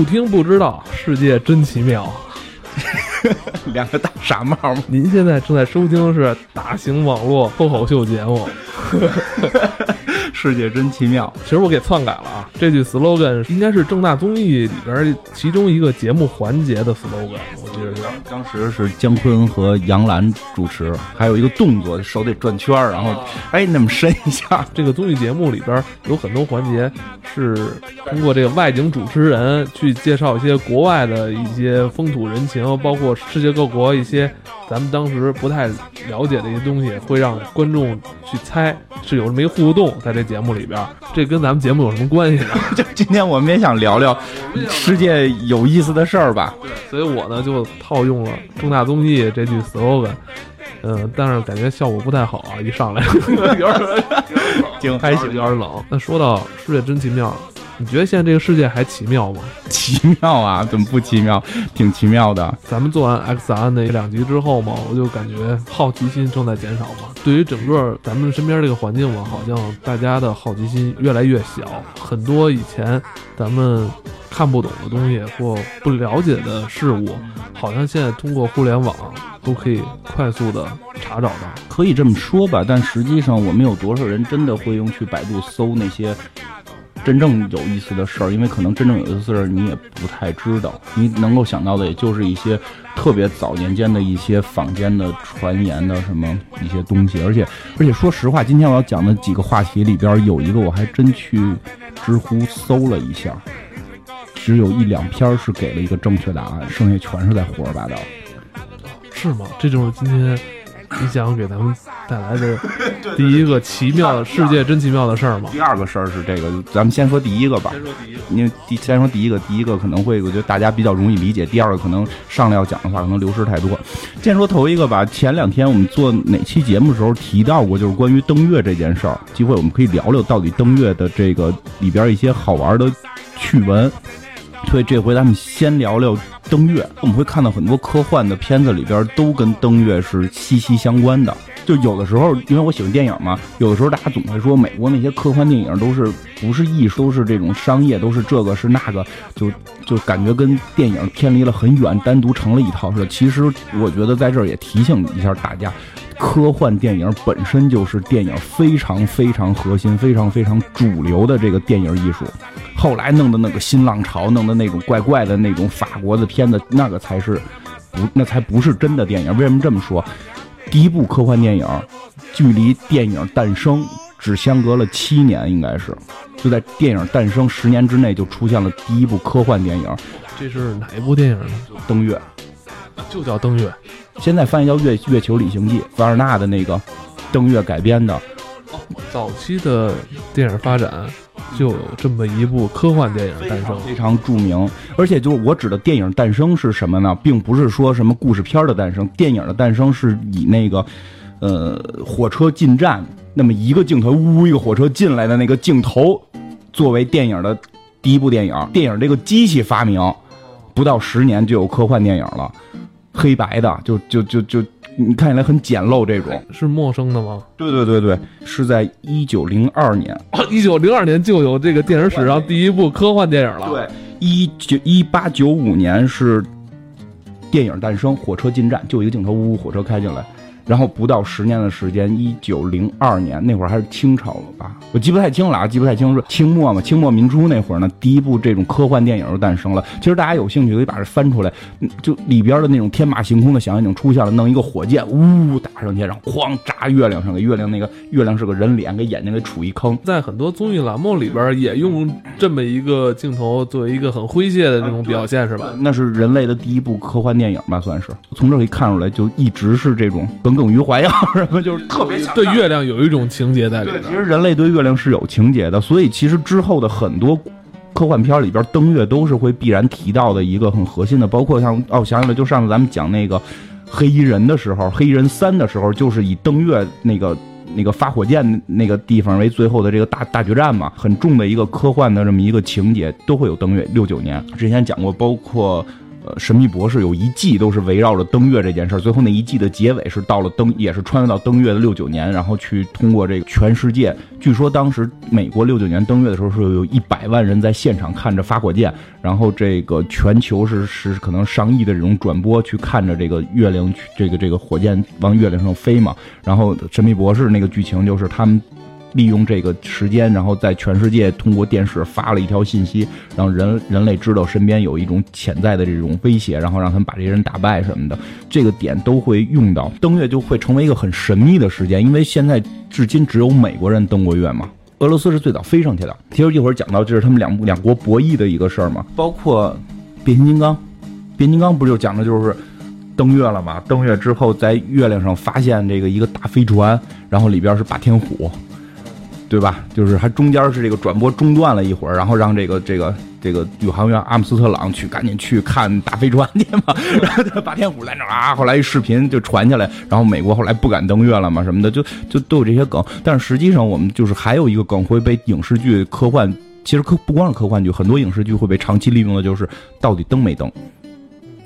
不听不知道，世界真奇妙。两个大傻帽吗？您现在正在收听的是大型网络脱口秀节目。世界真奇妙。其实我给篡改了啊，这句 slogan 应该是正大综艺里边其中一个节目环节的 slogan。当时是姜昆和杨澜主持，还有一个动作，手得转圈儿，然后哎那么伸一下。这个综艺节目里边有很多环节是通过这个外景主持人去介绍一些国外的一些风土人情，包括世界各国一些咱们当时不太了解的一些东西，会让观众去猜，是有这么一互动在这节目里边。这跟咱们节目有什么关系呢？就 今天我们也想聊聊世界有意思的事儿吧。所以我呢就套用了重大综艺这句 slogan，嗯，但是感觉效果不太好啊，一上来 有点挺还行，有点冷。那说到世界真奇妙，你觉得现在这个世界还奇妙吗？奇妙啊，怎么不奇妙？挺奇妙的。咱们做完 X 案那两集之后嘛，我就感觉好奇心正在减少嘛。对于整个咱们身边这个环境嘛，好像大家的好奇心越来越小，很多以前咱们看不懂的东西或不了解的事物，好像现在通过互联网都可以快速的查找到。可以这么说吧，但实际上我们有多少人真的会用去百度搜那些真正有意思的事儿？因为可能真正有意思的事儿你也不太知道，你能够想到的也就是一些特别早年间的一些坊间的传言的什么一些东西。而且而且说实话，今天我要讲的几个话题里边有一个我还真去知乎搜了一下，只有一两篇是给了一个正确答案，剩下全是在胡说八道。是吗？这就是今天你想给咱们带来的 第一个奇妙的世界真奇妙的事儿吗？第二个事儿是这个，咱们先说第一个吧。说第一个，因为第先说第一个，第一个可能会我觉得大家比较容易理解，第二个可能上来要讲的话可能流失太多。先说头一个吧，前两天我们做哪期节目的时候提到过，就是关于登月这件事儿，机会我们可以聊聊到底登月的这个里边一些好玩的趣闻。所以这回咱们先聊聊登月。我们会看到很多科幻的片子里边都跟登月是息息相关的。就有的时候，因为我喜欢电影嘛，有的时候大家总会说美国那些科幻电影都是不是艺术，都是这种商业，都是这个是那个，就就感觉跟电影偏离了很远，单独成了一套似的。其实我觉得在这儿也提醒一下大家，科幻电影本身就是电影非常非常核心、非常非常主流的这个电影艺术。后来弄的那个新浪潮，弄的那种怪怪的那种法国的片子，那个才是不，那才不是真的电影。为什么这么说？第一部科幻电影，距离电影诞生只相隔了七年，应该是就在电影诞生十年之内就出现了第一部科幻电影《这是哪一部电影呢？登月》，就叫登月。现在翻译叫《月月球旅行记》，凡尔纳的那个登月改编的。早期的电影发展就有这么一部科幻电影诞生，非常著名。而且就是我指的电影诞生是什么呢？并不是说什么故事片的诞生，电影的诞生是以那个，呃，火车进站那么一个镜头，呜一个火车进来的那个镜头，作为电影的第一部电影。电影这个机器发明不到十年就有科幻电影了，黑白的，就就就就你看起来很简陋这种。是陌生的吗？对对对对，是在一九零二年。一九零二年就有这个电影史上第一部科幻电影了。对，一九一八九五年是电影诞生，火车进站就一个镜头，呜呜，火车开进来。然后不到十年的时间，一九零二年那会儿还是清朝了吧？我记不太清了啊，记不太清是清末嘛？清末民初那会儿呢，第一部这种科幻电影就诞生了。其实大家有兴趣可以把这翻出来，嗯就里边的那种天马行空的想象已经出现了，弄一个火箭呜打上去，然后哐炸月亮上，给月亮那个月亮是个人脸，给眼睛给杵一坑。在很多综艺栏目里边也用这么一个镜头作为一个很诙谐的这种表现，是吧？那是人类的第一部科幻电影吧，算是。从这可以看出来，就一直是这种耿耿于怀呀，什么就是特别想对月亮有一种情节在里对，边其。实人类对月亮是有情节的，所以其实之后的很多科幻片里边登月都是会必然提到的一个很核心的，包括像哦，我想起来，就上次咱们讲那个黑衣人的时候，黑衣人三的时候，就是以登月那个。那个发火箭那个地方为最后的这个大大决战嘛，很重的一个科幻的这么一个情节，都会有登月。六九年之前讲过，包括呃，神秘博士有一季都是围绕着登月这件事儿，最后那一季的结尾是到了登，也是穿越到登月的六九年，然后去通过这个全世界。据说当时美国六九年登月的时候是有一百万人在现场看着发火箭，然后这个全球是是可能上亿的这种转播去看着这个月亮，这个这个火箭往月亮上飞嘛。然后神秘博士那个剧情就是他们。利用这个时间，然后在全世界通过电视发了一条信息，让人人类知道身边有一种潜在的这种威胁，然后让他们把这些人打败什么的。这个点都会用到登月，就会成为一个很神秘的时间，因为现在至今只有美国人登过月嘛，俄罗斯是最早飞上去的。其实一会儿讲到，这是他们两两国博弈的一个事儿嘛。包括变形金刚，变形金刚不就讲的就是登月了嘛？登月之后在月亮上发现这个一个大飞船，然后里边是霸天虎。对吧？就是还中间是这个转播中断了一会儿，然后让这个这个这个宇航员阿姆斯特朗去赶紧去看大飞船去嘛。然后霸天虎在那啊，后来一视频就传下来，然后美国后来不敢登月了嘛什么的，就就都有这些梗。但是实际上我们就是还有一个梗会被影视剧、科幻，其实科不光是科幻剧，很多影视剧会被长期利用的，就是到底登没登。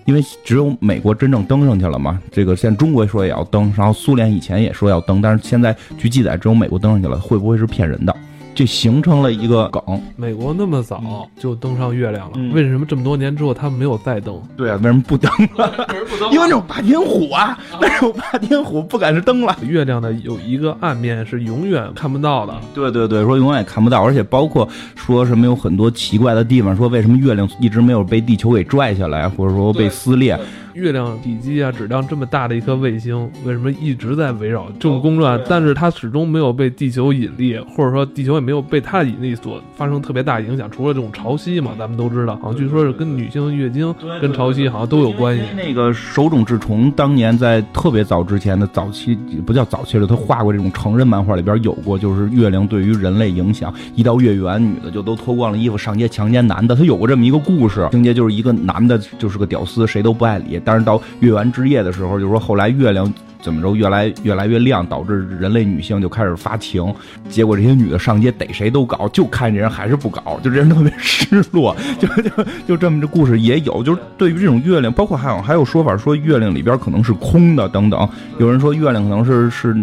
因为只有美国真正登上去了嘛，这个现在中国说也要登，然后苏联以前也说要登，但是现在据记载只有美国登上去了，会不会是骗人的？就形成了一个梗。美国那么早就登上月亮了，为什么这么多年之后他们没有再登？对啊，为什么不登了？因为那种霸天虎啊，那种霸天虎不敢是登了。月亮的有一个暗面是永远看不到的。对对对，说永远也看不到，而且包括说什么有很多奇怪的地方，说为什么月亮一直没有被地球给拽下来，或者说被撕裂。月亮体积啊，质量这么大的一颗卫星，为什么一直在围绕这种公转？但是它始终没有被地球引力，或者说地球也没有被它的引力所发生特别大影响。除了这种潮汐嘛，咱们都知道，好像据说是跟女性月经跟潮汐好像都有关系。那个手冢治虫当年在特别早之前的早期，不叫早期了，他画过这种成人漫画里边有过，就是月亮对于人类影响。一到月圆，女的就都脱光了衣服上街强奸男的，他有过这么一个故事情节，就是一个男的就是个屌丝，谁都不爱理。但是到月圆之夜的时候，就是说后来月亮怎么着越来越来越亮，导致人类女性就开始发情。结果这些女的上街逮谁都搞，就看这人还是不搞，就这人特别 失落。就就 就这么这故事也有，就是对于这种月亮，包括还有还有说法说月亮里边可能是空的等等。有人说月亮可能是是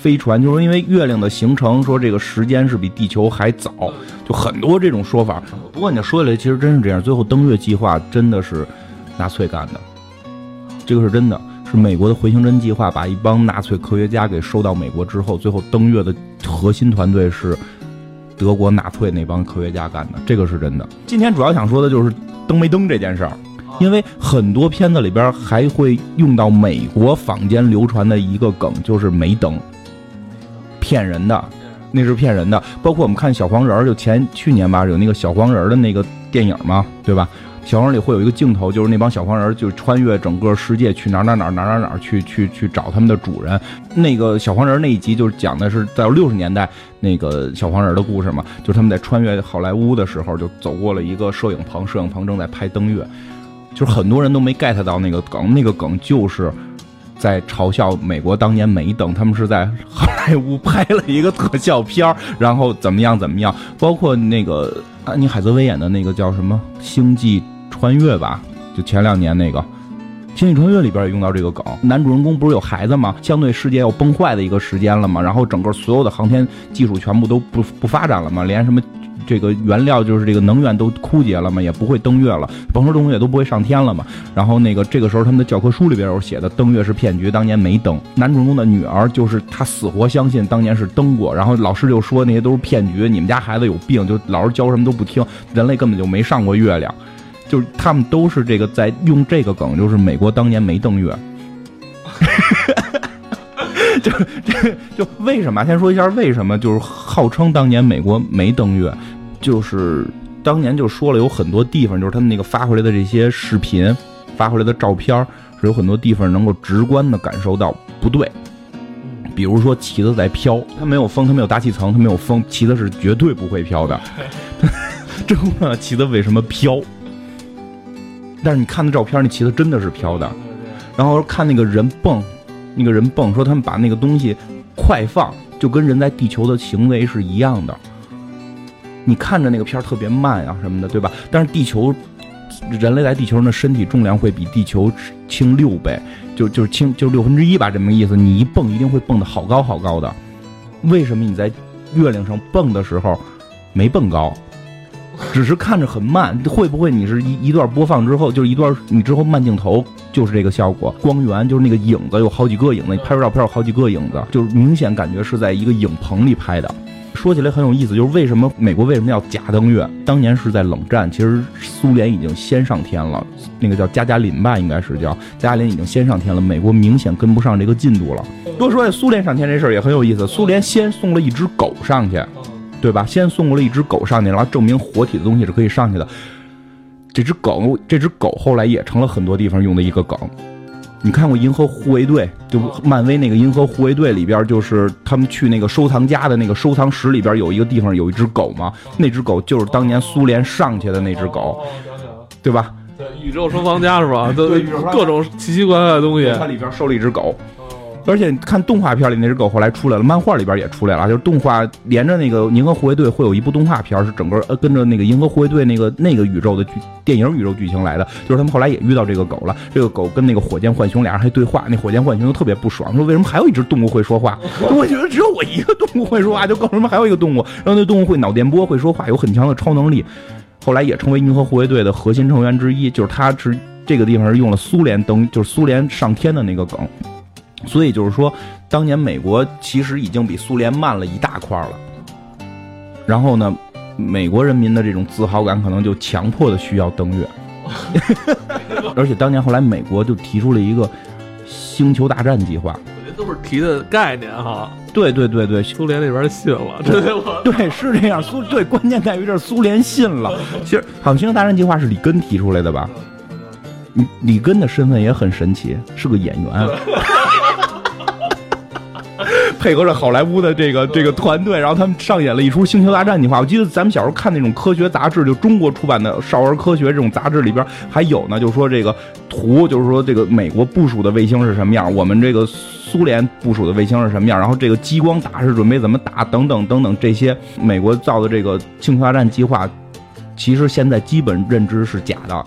飞船，就是因为月亮的形成，说这个时间是比地球还早，就很多这种说法。不过你说起来，其实真是这样。最后登月计划真的是纳粹干的。这个是真的，是美国的回形针计划，把一帮纳粹科学家给收到美国之后，最后登月的核心团队是德国纳粹那帮科学家干的，这个是真的。今天主要想说的就是登没登这件事儿，因为很多片子里边还会用到美国坊间流传的一个梗，就是没登，骗人的，那是骗人的。包括我们看小黄人，就前去年吧，有那个小黄人的那个电影嘛，对吧？小黄人里会有一个镜头，就是那帮小黄人就穿越整个世界去哪哪哪哪哪哪去去去找他们的主人。那个小黄人那一集就是讲的是在六十年代那个小黄人的故事嘛，就是他们在穿越好莱坞的时候，就走过了一个摄影棚，摄影棚正在拍登月，就是很多人都没 get 到那个梗，那个梗就是在嘲笑美国当年没登，他们是在好莱坞拍了一个特效片然后怎么样怎么样，包括那个安妮海瑟薇演的那个叫什么星际。穿越吧，就前两年那个《星际穿越》里边也用到这个梗。男主人公不是有孩子吗？相对世界要崩坏的一个时间了嘛，然后整个所有的航天技术全部都不不发展了嘛，连什么这个原料就是这个能源都枯竭了嘛，也不会登月了，甭说登月都不会上天了嘛。然后那个这个时候他们的教科书里边有写的登月是骗局，当年没登。男主人公的女儿就是他死活相信当年是登过，然后老师就说那些都是骗局，你们家孩子有病，就老师教什么都不听，人类根本就没上过月亮。就是他们都是这个在用这个梗，就是美国当年没登月，就这 就为什么？先说一下为什么，就是号称当年美国没登月，就是当年就说了有很多地方，就是他们那个发回来的这些视频，发回来的照片，是有很多地方能够直观的感受到不对。比如说旗子在飘，它没有风，它没有大气层，它没有风，旗子是绝对不会飘的。真的，旗子为什么飘？但是你看那照片，那旗子真的是飘的。然后看那个人蹦，那个人蹦，说他们把那个东西快放，就跟人在地球的行为是一样的。你看着那个片儿特别慢啊什么的，对吧？但是地球人类在地球上的身体重量会比地球轻六倍，就就是轻就是六分之一吧，这么个意思。你一蹦一定会蹦得好高好高的。为什么你在月亮上蹦的时候没蹦高？只是看着很慢，会不会你是一一段播放之后，就是一段你之后慢镜头就是这个效果，光源就是那个影子有好几个影子，你拍出照片有好几个影子，就是明显感觉是在一个影棚里拍的。说起来很有意思，就是为什么美国为什么要假登月？当年是在冷战，其实苏联已经先上天了，那个叫加加林吧，应该是叫加加林已经先上天了，美国明显跟不上这个进度了。多说苏联上天这事儿也很有意思，苏联先送了一只狗上去。对吧？先送过了一只狗上去，然后证明活体的东西是可以上去的。这只狗，这只狗后来也成了很多地方用的一个梗。你看过《银河护卫队》？就漫威那个《银河护卫队》里边，就是他们去那个收藏家的那个收藏室里边，有一个地方有一只狗嘛？那只狗就是当年苏联上去的那只狗，对吧？对，宇宙收藏家是吧？都各种奇奇怪怪的东西。它里边收了一只狗。而且看动画片里那只狗后来出来了，漫画里边也出来了，就是动画连着那个《银河护卫队》会有一部动画片，是整个呃跟着那个《银河护卫队》那个那个宇宙的剧电影宇宙剧情来的，就是他们后来也遇到这个狗了，这个狗跟那个火箭浣熊俩人还对话，那火箭浣熊就特别不爽，说为什么还有一只动物会说话？我觉得只有我一个动物会说话，就告诉他们还有一个动物，然后那动物会脑电波会说话，有很强的超能力，后来也成为银河护卫队的核心成员之一，就是他是这个地方是用了苏联登，就是苏联上天的那个梗。所以就是说，当年美国其实已经比苏联慢了一大块了。然后呢，美国人民的这种自豪感可能就强迫的需要登月。而且当年后来美国就提出了一个星球大战计划。我觉得都是提的概念哈。对对对对，苏联那边信了，对对是这样。苏对关键在于这苏联信了。其实好像星球大战计划是里根提出来的吧？里里根的身份也很神奇，是个演员。配合着好莱坞的这个这个团队，然后他们上演了一出《星球大战》计划。我记得咱们小时候看那种科学杂志，就中国出版的《少儿科学》这种杂志里边还有呢，就是说这个图，就是说这个美国部署的卫星是什么样，我们这个苏联部署的卫星是什么样，然后这个激光打是准备怎么打，等等等等这些美国造的这个《星球大战》计划，其实现在基本认知是假的，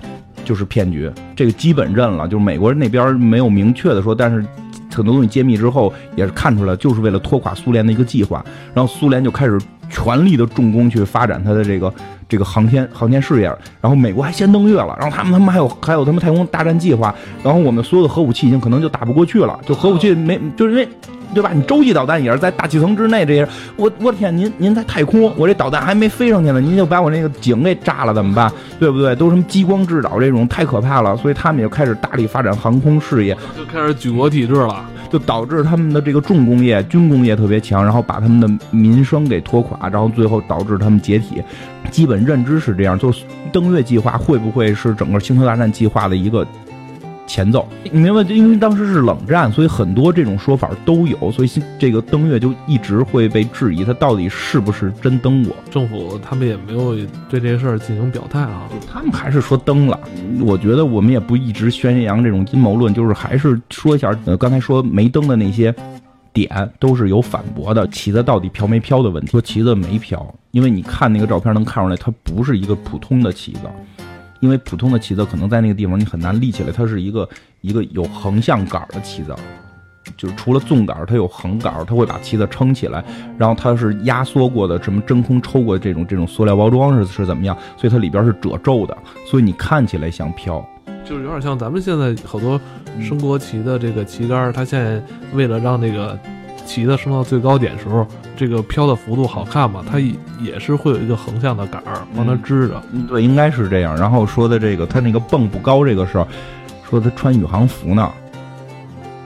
就是骗局。这个基本认了，就是美国人那边没有明确的说，但是。很多东西揭秘之后，也是看出来，就是为了拖垮苏联的一个计划。然后苏联就开始全力的重工去发展它的这个这个航天航天事业。然后美国还先登月了，然后他们他们还有还有他们太空大战计划。然后我们所有的核武器已经可能就打不过去了，就核武器没就是因为。对吧？你洲际导弹也是在大气层之内，这些我我天，您您在太空，我这导弹还没飞上去呢，您就把我那个井给炸了，怎么办？对不对？都什么激光制导这种太可怕了，所以他们也开始大力发展航空事业，就开始举国体制了，就导致他们的这个重工业、军工业特别强，然后把他们的民生给拖垮，然后最后导致他们解体。基本认知是这样，就是登月计划会不会是整个星球大战计划的一个？前奏，你明白？因为当时是冷战，所以很多这种说法都有，所以这个登月就一直会被质疑，它到底是不是真登过？政府他们也没有对这事儿进行表态啊，他们还是说登了。我觉得我们也不一直宣扬这种阴谋论，就是还是说一下，呃，刚才说没登的那些点都是有反驳的。旗子到底飘没飘的问题？说旗子没飘，因为你看那个照片能看出来，它不是一个普通的旗子。因为普通的旗子可能在那个地方你很难立起来，它是一个一个有横向杆的旗子，就是除了纵杆，它有横杆，它会把旗子撑起来。然后它是压缩过的，什么真空抽过的这种这种塑料包装是是怎么样？所以它里边是褶皱的，所以你看起来像飘，就是有点像咱们现在好多升国旗的这个旗杆，它现在为了让那个。旗子升到最高点时候，这个飘的幅度好看嘛？它也是会有一个横向的杆儿帮它支着。嗯，对，应该是这样。然后说的这个，它那个蹦不高这个事儿，说他穿宇航服呢，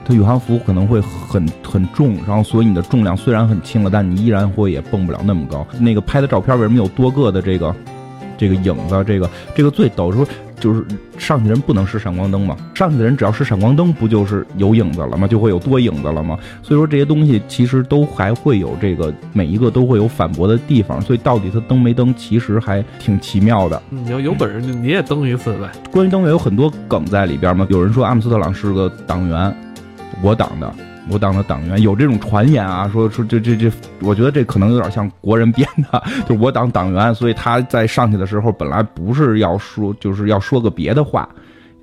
他宇航服可能会很很重，然后所以你的重量虽然很轻了，但你依然会也蹦不了那么高。那个拍的照片为什么有多个的这个这个影子？这个这个最陡说。就是上去的人不能是闪光灯嘛？上去的人只要是闪光灯，不就是有影子了吗？就会有多影子了吗？所以说这些东西其实都还会有这个每一个都会有反驳的地方。所以到底他登没登，其实还挺奇妙的。你要有本事，你也登一次呗。关于登月有很多梗在里边嘛。有人说阿姆斯特朗是个党员，我党的。我党的党员，有这种传言啊，说说这这这，我觉得这可能有点像国人编的，就我党党员，所以他在上去的时候本来不是要说，就是要说个别的话。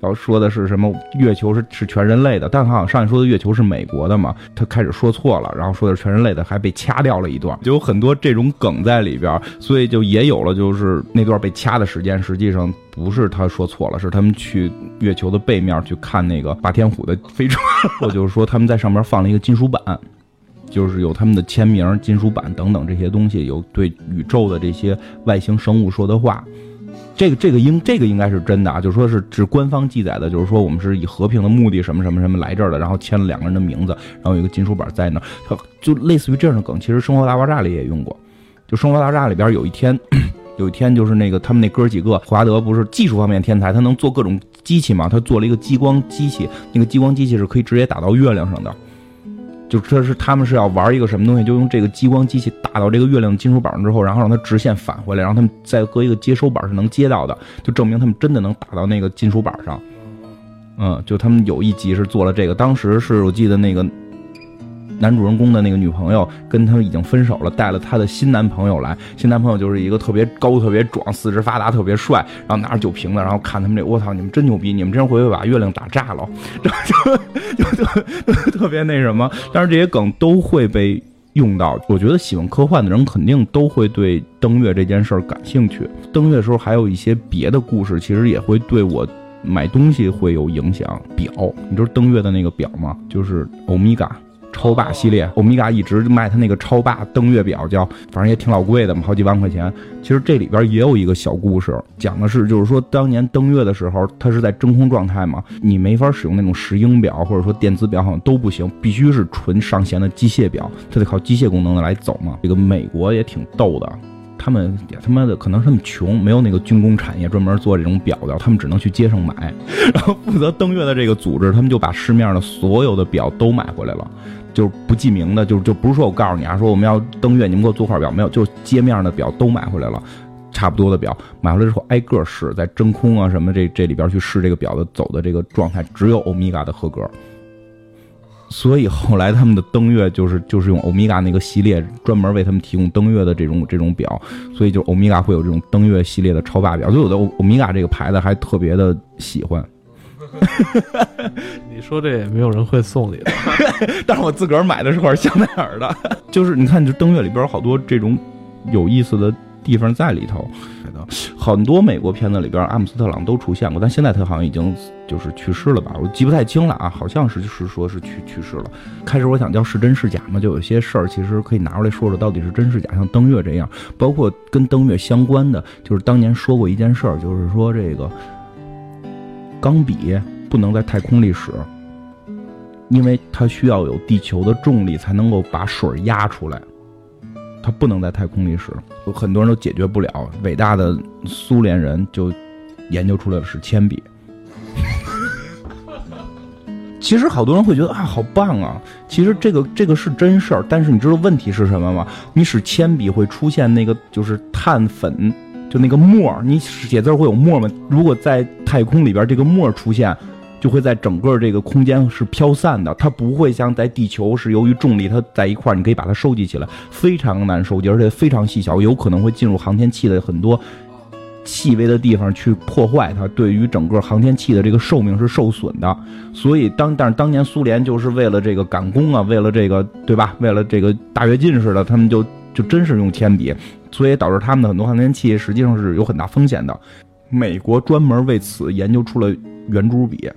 然后说的是什么？月球是是全人类的，但他好像上一说的月球是美国的嘛？他开始说错了，然后说的是全人类的，还被掐掉了一段，就有很多这种梗在里边，所以就也有了，就是那段被掐的时间，实际上不是他说错了，是他们去月球的背面去看那个霸天虎的飞船，就是说他们在上面放了一个金属板，就是有他们的签名、金属板等等这些东西，有对宇宙的这些外星生物说的话。这个这个应这个应该是真的啊，就说是是官方记载的，就是说我们是以和平的目的什么什么什么来这儿的，然后签了两个人的名字，然后有一个金属板在那儿，就类似于这样的梗，其实《生活大爆炸》里也用过。就《生活大爆炸》里边有一天，有一天就是那个他们那哥几个，华德不是技术方面天才，他能做各种机器嘛，他做了一个激光机器，那个激光机器是可以直接打到月亮上的。就这是他们是要玩一个什么东西，就用这个激光机器打到这个月亮金属板上之后，然后让它直线返回来，然后他们再搁一个接收板是能接到的，就证明他们真的能打到那个金属板上。嗯，就他们有一集是做了这个，当时是我记得那个。男主人公的那个女朋友跟他已经分手了，带了他的新男朋友来。新男朋友就是一个特别高、特别壮、四肢发达、特别帅，然后拿着酒瓶子，然后看他们这，我操，你们真牛逼！你们这样会把月亮打炸了？就就就特别那什么。但是这些梗都会被用到。我觉得喜欢科幻的人肯定都会对登月这件事儿感兴趣。登月的时候还有一些别的故事，其实也会对我买东西会有影响。表，你知道登月的那个表吗？就是欧米伽。超霸系列，欧米伽一直卖他那个超霸登月表，叫反正也挺老贵的嘛，好几万块钱。其实这里边也有一个小故事，讲的是就是说当年登月的时候，它是在真空状态嘛，你没法使用那种石英表或者说电子表，好像都不行，必须是纯上弦的机械表，它得靠机械功能的来走嘛。这个美国也挺逗的，他们也他妈的可能他们穷，没有那个军工产业专门做这种表的，他们只能去街上买。然后负责登月的这个组织，他们就把市面上的所有的表都买回来了。就是不记名的，就就不是说我告诉你啊，说我们要登月，你们给我做块表没有？就街面的表都买回来了，差不多的表买回来之后挨个试，在真空啊什么这这里边去试这个表的走的这个状态，只有欧米伽的合格。所以后来他们的登月就是就是用欧米伽那个系列专门为他们提供登月的这种这种表，所以就欧米伽会有这种登月系列的超霸表，就有的欧欧米伽这个牌子还特别的喜欢。你说这也没有人会送你的，但是我自个儿买的是块香奈儿的，就是你看，这登月里边有好多这种有意思的地方在里头。很多美国片子里边，阿姆斯特朗都出现过，但现在他好像已经就是去世了吧？我记不太清了啊，好像是是说是去去世了。开始我想叫是真是假嘛，就有些事儿其实可以拿出来说说，到底是真是假？像登月这样，包括跟登月相关的，就是当年说过一件事儿，就是说这个。钢笔不能在太空里使，因为它需要有地球的重力才能够把水压出来，它不能在太空里使。有很多人都解决不了，伟大的苏联人就研究出来的是铅笔。其实好多人会觉得啊，好棒啊！其实这个这个是真事儿，但是你知道问题是什么吗？你使铅笔会出现那个就是碳粉。就那个沫你写字会有沫吗？如果在太空里边，这个沫出现，就会在整个这个空间是飘散的，它不会像在地球是由于重力它在一块儿，你可以把它收集起来，非常难收集，而且非常细小，有可能会进入航天器的很多细微的地方去破坏它，对于整个航天器的这个寿命是受损的。所以当但是当年苏联就是为了这个赶工啊，为了这个对吧？为了这个大跃进似的，他们就就真是用铅笔。所以导致他们的很多航天器实际上是有很大风险的。美国专门为此研究出了圆珠笔，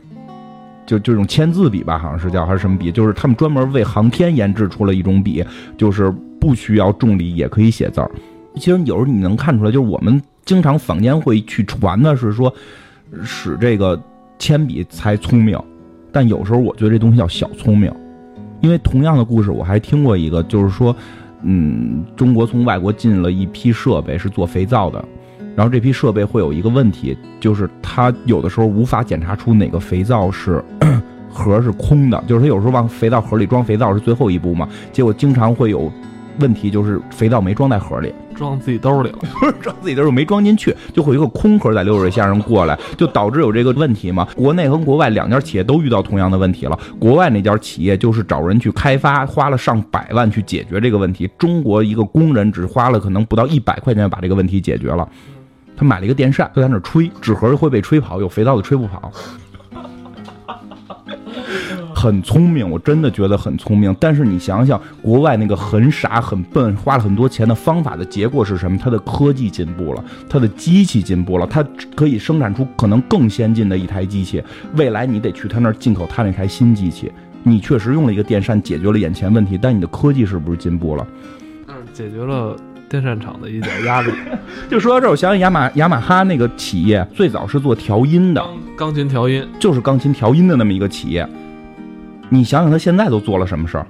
就这种签字笔吧，好像是叫还是什么笔？就是他们专门为航天研制出了一种笔，就是不需要重力也可以写字儿。其实有时候你能看出来，就是我们经常坊间会去传的是说使这个铅笔才聪明，但有时候我觉得这东西叫小聪明，因为同样的故事我还听过一个，就是说。嗯，中国从外国进了一批设备是做肥皂的，然后这批设备会有一个问题，就是它有的时候无法检查出哪个肥皂是 盒是空的，就是它有时候往肥皂盒里装肥皂是最后一步嘛，结果经常会有问题就是肥皂没装在盒里，装自己兜里了，不 是装自己兜里没装进去，就会有一个空盒在流水线上过来，就导致有这个问题嘛。国内和国外两家企业都遇到同样的问题了。国外那家企业就是找人去开发，花了上百万去解决这个问题。中国一个工人只花了可能不到一百块钱把这个问题解决了。他买了一个电扇，就在那吹，纸盒会被吹跑，有肥皂的吹不跑。很聪明，我真的觉得很聪明。但是你想想，国外那个很傻很笨，花了很多钱的方法的结果是什么？它的科技进步了，它的机器进步了，它可以生产出可能更先进的一台机器。未来你得去他那儿进口他那台新机器。你确实用了一个电扇解决了眼前问题，但你的科技是不是进步了？嗯，解决了电扇厂的一点压力。就说到这儿，我想起雅马雅马哈那个企业最早是做调音的，钢琴调音就是钢琴调音的那么一个企业。你想想，他现在都做了什么事儿？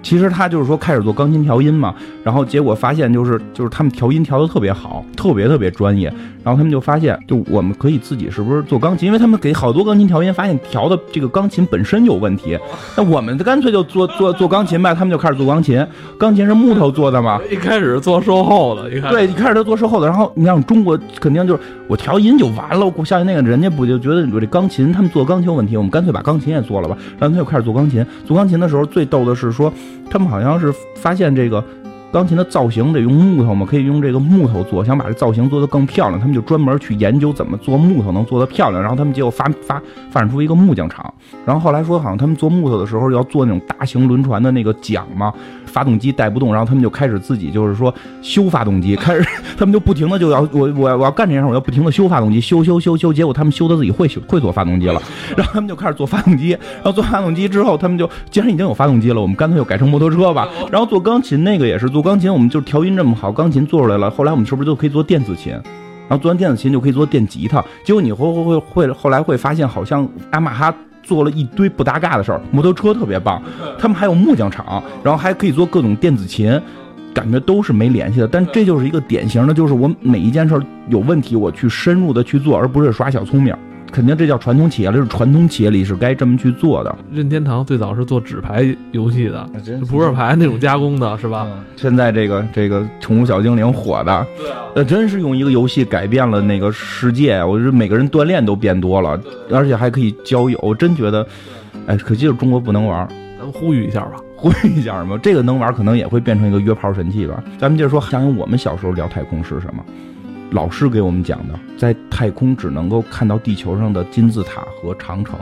其实他就是说开始做钢琴调音嘛，然后结果发现就是就是他们调音调的特别好，特别特别专业。然后他们就发现，就我们可以自己是不是做钢琴？因为他们给好多钢琴调音，发现调的这个钢琴本身有问题。那我们干脆就做做做钢琴吧。他们就开始做钢琴，钢琴是木头做的嘛。一开始做售后的，一开对，一开始他做售后的。然后你像中国肯定就是我调音就完了，我相信那个人家不就觉得我这钢琴他们做钢琴有问题，我们干脆把钢琴也做了吧。然后他就开始做钢琴。做钢琴的时候最逗的是说，他们好像是发现这个。钢琴的造型得用木头嘛，可以用这个木头做，想把这造型做得更漂亮，他们就专门去研究怎么做木头能做得漂亮。然后他们结果发发发展出一个木匠厂。然后后来说，好像他们做木头的时候要做那种大型轮船的那个桨嘛，发动机带不动，然后他们就开始自己就是说修发动机，开始 他们就不停的就要我我我要干这件事，我要不停的修发动机，修修修修。结果他们修的自己会修会做发动机了，然后他们就开始做发动机。然后做发动机之后，他们就既然已经有发动机了，我们干脆就改成摩托车吧。然后做钢琴那个也是做。做钢琴，我们就调音这么好，钢琴做出来了。后来我们是不是就可以做电子琴？然后做完电子琴就可以做电吉他。结果你会会会会后来会发现，好像雅马哈做了一堆不搭嘎的事儿。摩托车特别棒，他们还有木匠厂，然后还可以做各种电子琴，感觉都是没联系的。但这就是一个典型的，就是我每一件事有问题，我去深入的去做，而不是耍小聪明。肯定这叫传统企业了，是传统企业里是该这么去做的。任天堂最早是做纸牌游戏的，扑克牌那种加工的，是吧？现在这个这个宠物小精灵火的，对啊，那真是用一个游戏改变了那个世界。我觉得每个人锻炼都变多了，而且还可以交友。我真觉得，哎，可惜是中国不能玩。咱们呼吁一下吧，呼吁一下嘛？这个能玩，可能也会变成一个约炮神器吧。咱们接着说，想想我们小时候聊太空是什么？老师给我们讲的，在太空只能够看到地球上的金字塔和长城，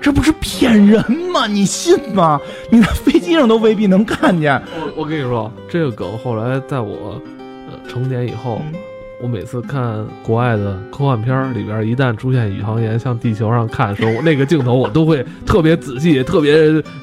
这不是骗人吗？你信吗？你在飞机上都未必能看见。我我跟你说，这个梗后来在我呃成年以后。我每次看国外的科幻片里边，一旦出现宇航员向地球上看的时候，那个镜头我都会特别仔细、特别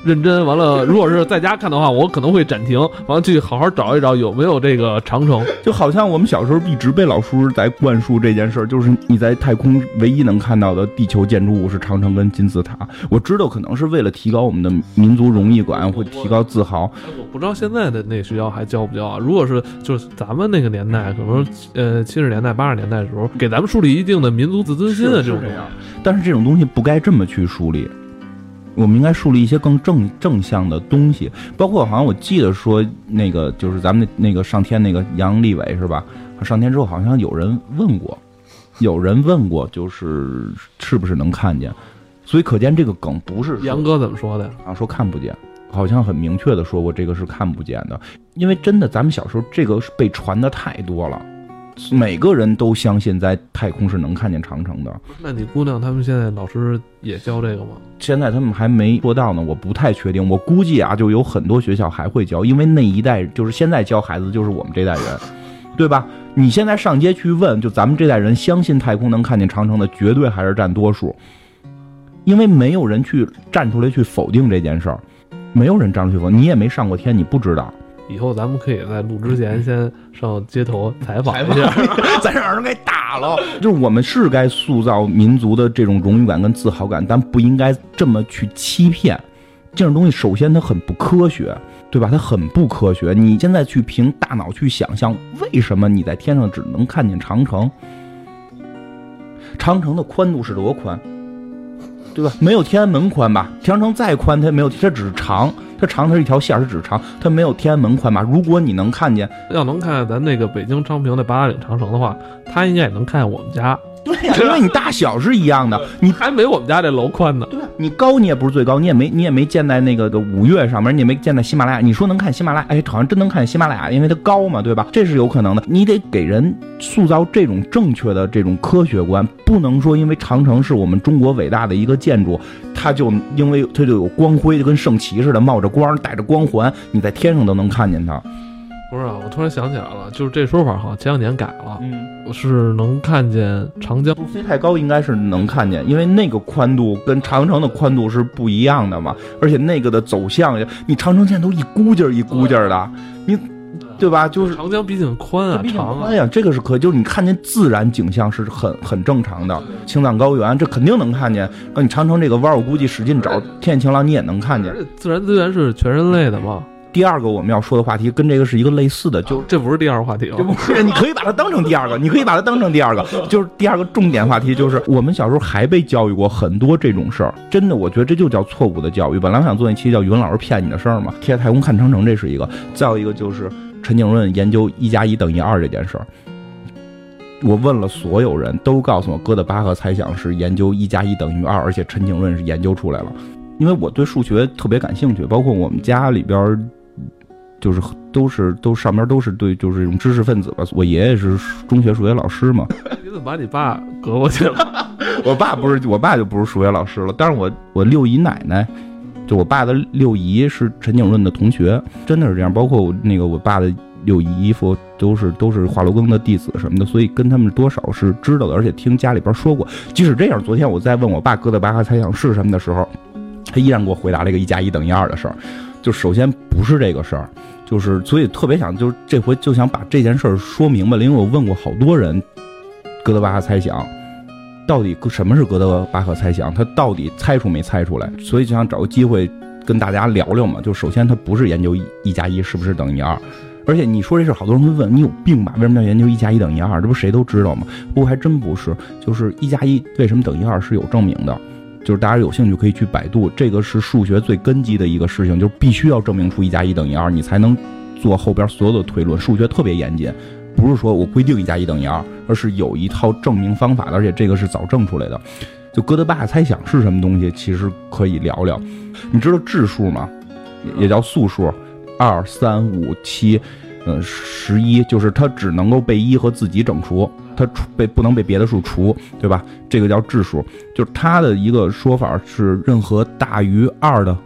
认真。完了，如果是在家看的话，我可能会暂停，完了去好好找一找有没有这个长城。就好像我们小时候一直被老师在灌输这件事儿，就是你在太空唯一能看到的地球建筑物是长城跟金字塔。我知道可能是为了提高我们的民族荣誉感，会提高自豪。我不知道现在的那学校还教不教啊？如果是就是咱们那个年代，可能呃。七十年代、八十年代的时候，给咱们树立一定的民族自尊心的这种这样，但是这种东西不该这么去树立，我们应该树立一些更正正向的东西。包括好像我记得说，那个就是咱们那那个上天那个杨利伟是吧？上天之后好像有人问过，有人问过，就是是不是能看见？所以可见这个梗不是杨哥怎么说的呀？啊，说看不见，好像很明确的说过这个是看不见的，因为真的咱们小时候这个被传的太多了。每个人都相信在太空是能看见长城的。那你姑娘他们现在老师也教这个吗？现在他们还没做到呢，我不太确定。我估计啊，就有很多学校还会教，因为那一代就是现在教孩子就是我们这代人，对吧？你现在上街去问，就咱们这代人相信太空能看见长城的，绝对还是占多数，因为没有人去站出来去否定这件事儿，没有人站出去否，你也没上过天，你不知道。以后咱们可以在录之前先上街头采访一下，咱让人给打了。就是我们是该塑造民族的这种荣誉感跟自豪感，但不应该这么去欺骗。这种东西首先它很不科学，对吧？它很不科学。你现在去凭大脑去想象，为什么你在天上只能看见长城？长城的宽度是多宽？对吧？没有天安门宽吧？长城再宽，它也没有，它只是长。它长它是一条线儿，它只长，它没有天安门宽吧？如果你能看见，要能看见咱那个北京昌平的八达岭长城的话，它应该也能看见我们家。对呀、因为你大小是一样的，你还没我们家这楼宽呢。对吧？你高你也不是最高，你也没你也没建在那个的五岳上面，你也没建在喜马拉雅。你说能看喜马拉雅？哎，好像真能看见喜马拉雅，因为它高嘛，对吧？这是有可能的。你得给人塑造这种正确的这种科学观，不能说因为长城是我们中国伟大的一个建筑，它就因为它就有光辉，就跟圣骑似的，冒着光，带着光环，你在天上都能看见它。不是啊，我突然想起来了，就是这说法好像前两年改了，嗯。是能看见长江。不飞太高应该是能看见，因为那个宽度跟长城的宽度是不一样的嘛，而且那个的走向，你长城线都一股劲儿一股劲儿的，你对吧？就是长江毕竟宽啊，长啊宽。呀，这个是可以，就是你看见自然景象是很很正常的。青藏高原这肯定能看见，那你长城这个弯儿，我估计使劲找，天气晴朗你也能看见自然资源是全人类的嘛，第二个我们要说的话题跟这个是一个类似的，就这不是第二个话题了这。不是，你可以把它当成第二个，你可以把它当成第二个，就是第二个重点话题，就是我们小时候还被教育过很多这种事儿，真的，我觉得这就叫错误的教育。本来我想做一期叫语文老师骗你的事儿嘛，贴太空看长城，这是一个；再有一个就是陈景润研究一加一等于二这件事儿。我问了所有人都告诉我，哥德巴赫猜想是研究一加一等于二，而且陈景润是研究出来了。因为我对数学特别感兴趣，包括我们家里边儿就是都是都上边都是对就是这种知识分子吧。我爷爷是中学数学老师嘛，你怎么把你爸隔过去了？我爸不是我爸就不是数学老师了，但是我我六姨奶奶，就我爸的六姨是陈景润的同学，真的是这样。包括我那个我爸的六姨夫都是都是华罗庚的弟子什么的，所以跟他们多少是知道的，而且听家里边说过。即使这样，昨天我在问我爸哥德巴赫猜想是什么的时候，他依然给我回答了一个一加一等于二的事儿。就首先不是这个事儿，就是所以特别想就是这回就想把这件事儿说明白了，因为我问过好多人，哥德巴赫猜想。到底什么是哥德巴赫猜想？他到底猜出没猜出来？所以就想找个机会跟大家聊聊嘛。就首先，他不是研究一加一是不是等于二，而且你说这事，好多人会问你有病吧？为什么要研究一加一等于二？这不谁都知道吗？不过还真不是，就是一加一为什么等于二是有证明的。就是大家有兴趣可以去百度，这个是数学最根基的一个事情，就是必须要证明出一加一等于二，你才能做后边所有的推论。数学特别严谨，不是说我规定一加一等于二，而是有一套证明方法的，而且这个是早证出来的。就哥德巴赫猜想是什么东西，其实可以聊聊。你知道质数吗？也也叫素数，二、三、五、七，呃，十一，就是它只能够被一和自己整除，它除被不能被别的数除，对吧？这个叫质数。就是它的一个说法是，任何大于二的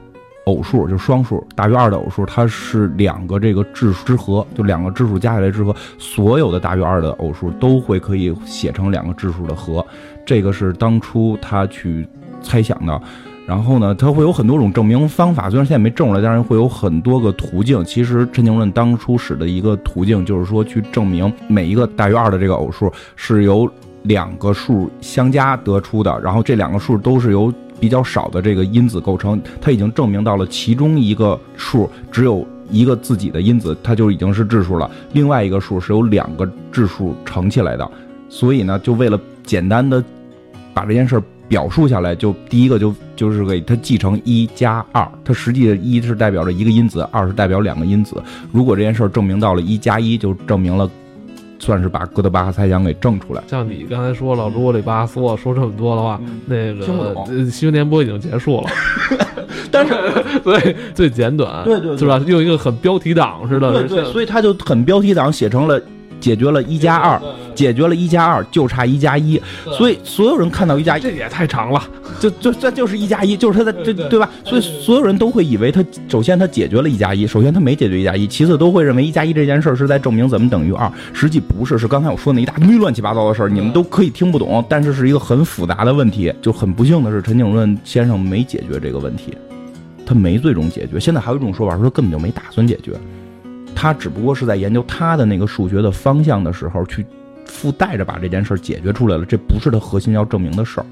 偶数，就双数，大于二的偶数，它是两个这个质数之和，就两个质数加起来之和，所有的大于二的偶数都会可以写成两个质数的和。这个是当初他去猜想的。然后呢，它会有很多种证明方法，虽然现在没证出来，但是会有很多个途径。其实陈景润当初使的一个途径，就是说去证明每一个大于二的这个偶数是由两个数相加得出的，然后这两个数都是由比较少的这个因子构成。他已经证明到了其中一个数只有一个自己的因子，它就已经是质数了；另外一个数是由两个质数乘起来的。所以呢，就为了简单的把这件事儿表述下来，就第一个就就是给它记成一加二，它实际的一是代表着一个因子，二是代表两个因子。如果这件事儿证明到了一加一，就证明了，算是把哥德巴赫猜想给证出来。像你刚才说了，如果里吧嗦说这么多的话，那听不懂个呃新闻联播已经结束了，但是 所以最简短，对对对是吧？用一个很标题党似的，对对，对所以他就很标题党写成了解决了一加二，解决了一加二，就差一加一。所以所有人看到一加一，这也太长了，就就这就是一加一，就是他的这对吧？所以所有人都会以为他首先他解决了一加一，首先他没解决一加一，其次都会认为一加一这件事儿是在证明怎么等于二，实际不是，是刚才我说那一大堆乱七八糟的事儿，你们都可以听不懂，但是是一个很复杂的问题。就很不幸的是，陈景润先生没解决这个问题，他没最终解决。现在还有一种说法说他根本就没打算解决，他只不过是在研究他的那个数学的方向的时候去。附带着把这件事儿解决出来了，这不是他核心要证明的事儿。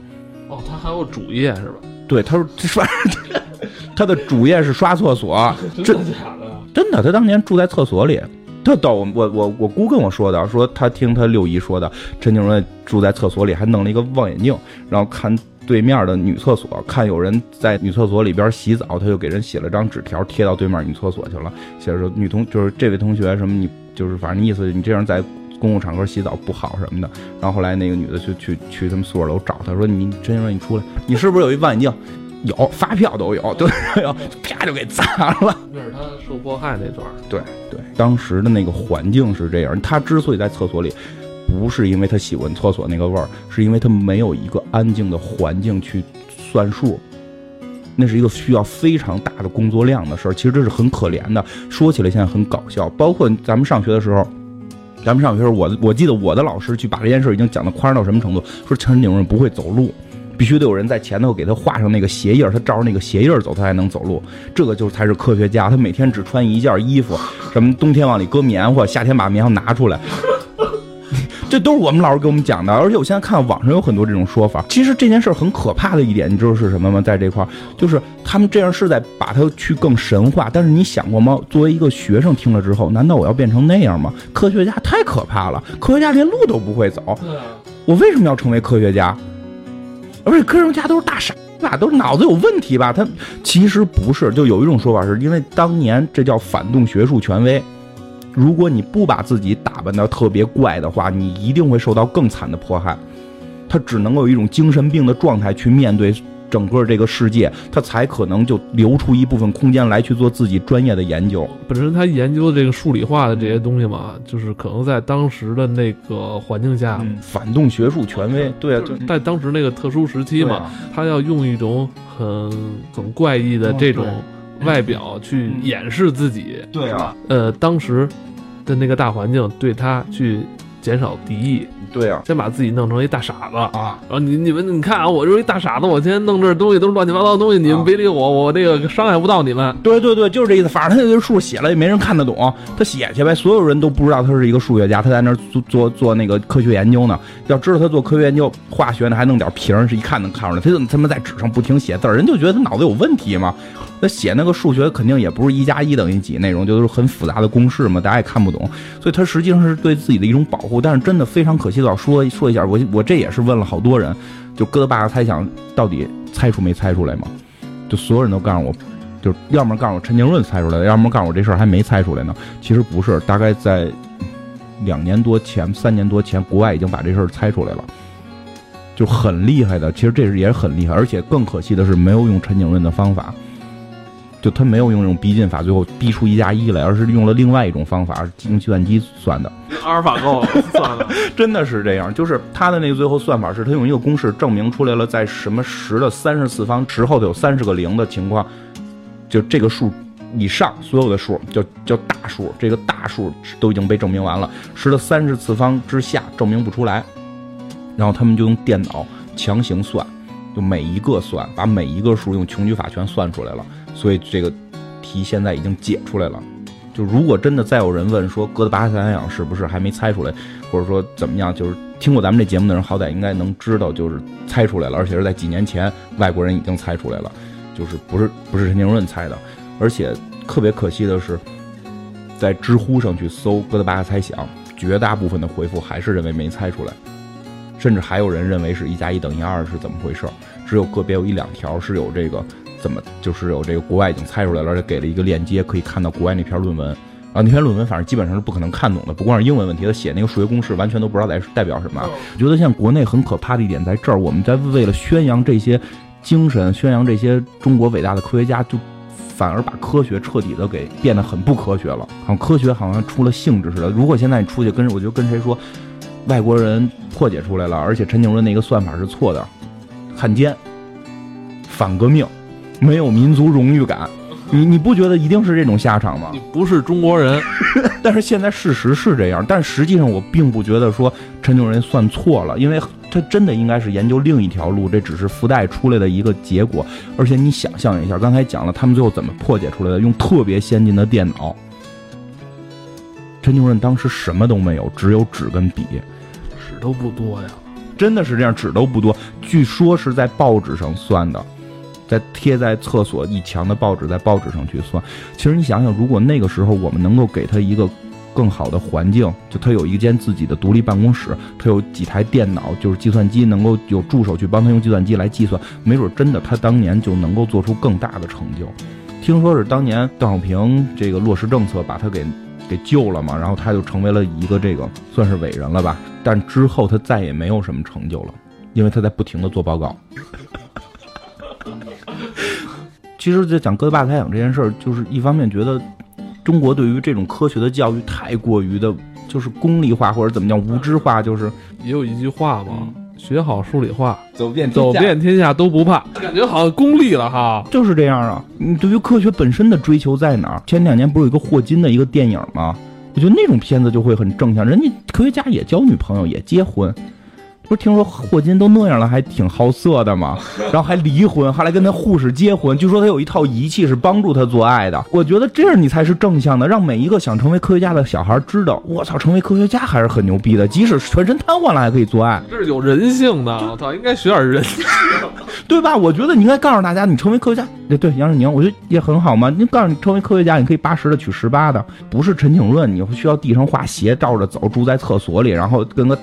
哦，他还有主业是吧？对，他说这刷，他的主业是刷厕所，真的假的？真的，他当年住在厕所里。特逗，我我我姑跟我说的，说他听他六姨说的，陈景润住在厕所里，还弄了一个望远镜，然后看对面的女厕所，看有人在女厕所里边洗澡，他就给人写了张纸条贴到对面女厕所去了，写着说女同就是这位同学什么你就是反正意思你这样在公共场合洗澡不好什么的。然后后来那个女的就去去他们宿舍楼找他说你陈先生你出来，你是不是有一望远镜？有发票都有，对，啪就给砸了。那是他受迫害那段。对对，当时的那个环境是这样。他之所以在厕所里，不是因为他喜欢厕所那个味儿，是因为他没有一个安静的环境去算数。那是一个需要非常大的工作量的事儿。其实这是很可怜的。说起来现在很搞笑。包括咱们上学的时候，咱们上学时候，我我记得我的老师去把这件事已经讲的夸张到什么程度，说陈景润不会走路。必须得有人在前头给他画上那个鞋印他照着那个鞋印走，他才能走路。这个就是才是科学家。他每天只穿一件衣服，什么冬天往里搁棉花，夏天把棉花拿出来。这都是我们老师给我们讲的。而且我现在看网上有很多这种说法。其实这件事很可怕的一点，你知道是什么吗？在这块儿，就是他们这样是在把它去更神话。但是你想过吗？作为一个学生听了之后，难道我要变成那样吗？科学家太可怕了，科学家连路都不会走。我为什么要成为科学家？而且科学家都是大傻吧，都是脑子有问题吧？他其实不是，就有一种说法，是因为当年这叫反动学术权威。如果你不把自己打扮的特别怪的话，你一定会受到更惨的迫害。他只能够有一种精神病的状态去面对。整个这个世界，他才可能就留出一部分空间来去做自己专业的研究。本身他研究这个数理化的这些东西嘛，就是可能在当时的那个环境下，反动学术权威。对啊，在当时那个特殊时期嘛，他要用一种很很怪异的这种外表去掩饰自己。对啊，呃，当时的那个大环境对他去减少敌意。对啊，先把自己弄成一大傻子啊！然后你你们你看啊，我就是一大傻子，我今天弄这东西都是乱七八糟的东西，你们别理我，我这个伤害不到你们。对对对，就是这意思。反正他那个数写了也没人看得懂，他写去呗，所有人都不知道他是一个数学家，他在那做做做那个科学研究呢。要知道他做科学研究，化学呢还弄点瓶，是一看能看出来。他怎么他妈在纸上不停写字，人就觉得他脑子有问题嘛。那写那个数学肯定也不是一加一等于几那种，就是很复杂的公式嘛，大家也看不懂。所以他实际上是对自己的一种保护。但是真的非常可惜的要说说一下，我我这也是问了好多人，就哥德巴赫猜想到底猜出没猜出来嘛？就所有人都告诉我，就要么告诉我陈景润猜出来的，要么告诉我这事儿还没猜出来呢。其实不是，大概在两年多前、三年多前，国外已经把这事儿猜出来了，就很厉害的。其实这是也很厉害，而且更可惜的是没有用陈景润的方法。就他没有用这种逼近法，最后逼出一加一来，而是用了另外一种方法，用计算机算的。阿尔法狗算了，真的是这样。就是他的那个最后算法是他用一个公式证明出来了，在什么十的三十次方之后头有三十个零的情况，就这个数以上所有的数叫叫大数，这个大数都已经被证明完了。十的三十次方之下证明不出来，然后他们就用电脑强行算，就每一个算，把每一个数用穷举法全算出来了。所以这个题现在已经解出来了。就如果真的再有人问说哥德巴赫猜想是不是还没猜出来，或者说怎么样，就是听过咱们这节目的人好歹应该能知道，就是猜出来了，而且是在几年前外国人已经猜出来了，就是不是不是陈景润猜的。而且特别可惜的是，在知乎上去搜哥德巴赫猜想，绝大部分的回复还是认为没猜出来，甚至还有人认为是一加一等于二是怎么回事，只有个别有一两条是有这个。怎么就是有这个国外已经猜出来了，而且给了一个链接，可以看到国外那篇论文啊。那篇论文反正基本上是不可能看懂的，不光是英文问题，他写那个数学公式完全都不知道在代表什么。我觉得像国内很可怕的一点在这儿，我们在为了宣扬这些精神，宣扬这些中国伟大的科学家，就反而把科学彻底的给变得很不科学了。好像科学好像出了性质似的。如果现在你出去跟，我就跟谁说，外国人破解出来了，而且陈景润那个算法是错的，汉奸，反革命。没有民族荣誉感，你你不觉得一定是这种下场吗？你不是中国人，但是现在事实是这样。但实际上我并不觉得说陈景仁算错了，因为他真的应该是研究另一条路，这只是附带出来的一个结果。而且你想象一下，刚才讲了他们最后怎么破解出来的，用特别先进的电脑。陈景润当时什么都没有，只有纸跟笔，纸都不多呀，真的是这样，纸都不多。据说是在报纸上算的。在贴在厕所一墙的报纸，在报纸上去算。其实你想想，如果那个时候我们能够给他一个更好的环境，就他有一间自己的独立办公室，他有几台电脑，就是计算机能够有助手去帮他用计算机来计算，没准真的他当年就能够做出更大的成就。听说是当年邓小平这个落实政策把他给给救了嘛，然后他就成为了一个这个算是伟人了吧，但之后他再也没有什么成就了，因为他在不停的做报告。其实，在讲哥德巴猜想这件事儿，就是一方面觉得中国对于这种科学的教育太过于的，就是功利化或者怎么讲无知化，就是也有一句话嘛，学好数理化，走遍走遍天下都不怕，感觉好像功利了哈。就是这样啊，你对于科学本身的追求在哪儿？前两年不是有一个霍金的一个电影吗？我觉得那种片子就会很正向，人家科学家也交女朋友，也结婚。不是听说霍金都那样了，还挺好色的吗？然后还离婚，后来跟他护士结婚。据说他有一套仪器是帮助他做爱的。我觉得这样你才是正向的，让每一个想成为科学家的小孩知道，我操，成为科学家还是很牛逼的。即使全身瘫痪了，还可以做爱，这是有人性的。我操，应该学点人性，对吧？我觉得你应该告诉大家，你成为科学家，对对，杨振宁，我觉得也很好嘛。你告诉你成为科学家，你可以八十的娶十八的，不是陈景润，你需要地上画鞋，照着走，住在厕所里，然后跟个。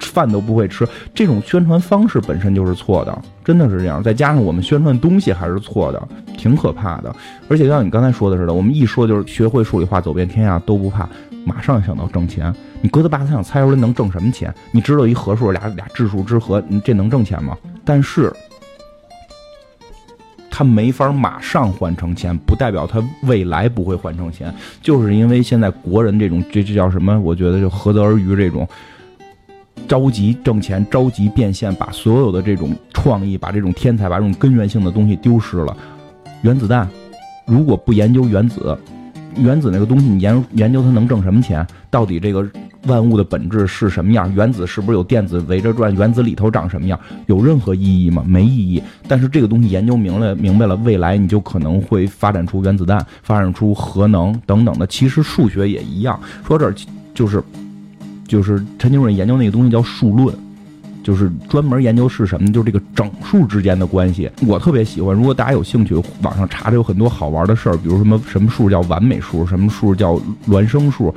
饭都不会吃，这种宣传方式本身就是错的，真的是这样。再加上我们宣传东西还是错的，挺可怕的。而且像你刚才说的似的，我们一说就是学会数理化，走遍天下都不怕，马上想到挣钱。你哥德巴赫想猜出来能挣什么钱？你知道一合数俩俩质数之和，你这能挣钱吗？但是，他没法马上换成钱，不代表他未来不会换成钱。就是因为现在国人这种这这叫什么？我觉得就何德而语这种。着急挣钱，着急变现，把所有的这种创意，把这种天才，把这种根源性的东西丢失了。原子弹，如果不研究原子，原子那个东西，你研研究它能挣什么钱？到底这个万物的本质是什么样？原子是不是有电子围着转？原子里头长什么样？有任何意义吗？没意义。但是这个东西研究明了明白了，未来你就可能会发展出原子弹，发展出核能等等的。其实数学也一样。说这儿就是。就是陈景润研究那个东西叫数论，就是专门研究是什么？就是这个整数之间的关系。我特别喜欢，如果大家有兴趣，网上查着有很多好玩的事儿，比如什么什么数叫完美数，什么数叫孪生数，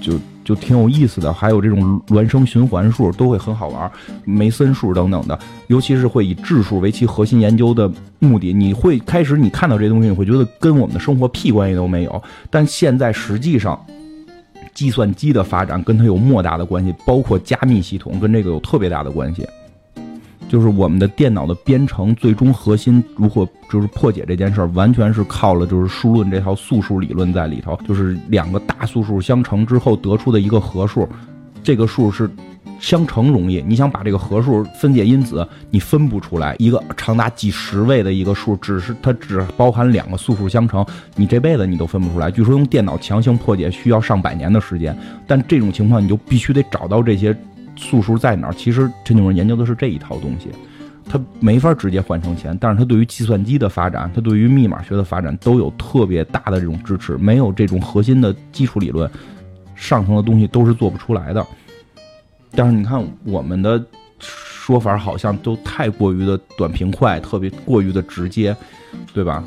就就挺有意思的。还有这种孪生循环数都会很好玩，梅森数等等的，尤其是会以质数为其核心研究的目的。你会开始你看到这东西，你会觉得跟我们的生活屁关系都没有，但现在实际上。计算机的发展跟它有莫大的关系，包括加密系统跟这个有特别大的关系。就是我们的电脑的编程最终核心如何就是破解这件事儿，完全是靠了就是数论这套素数理论在里头，就是两个大素数相乘之后得出的一个合数，这个数是。相乘容易，你想把这个合数分解因子，你分不出来。一个长达几十位的一个数，只是它只包含两个素数相乘，你这辈子你都分不出来。据说用电脑强行破解需要上百年的时间，但这种情况你就必须得找到这些素数在哪儿。其实陈景润研究的是这一套东西，他没法直接换成钱，但是他对于计算机的发展，他对于密码学的发展都有特别大的这种支持。没有这种核心的基础理论，上层的东西都是做不出来的。但是你看，我们的说法好像都太过于的短平快，特别过于的直接，对吧？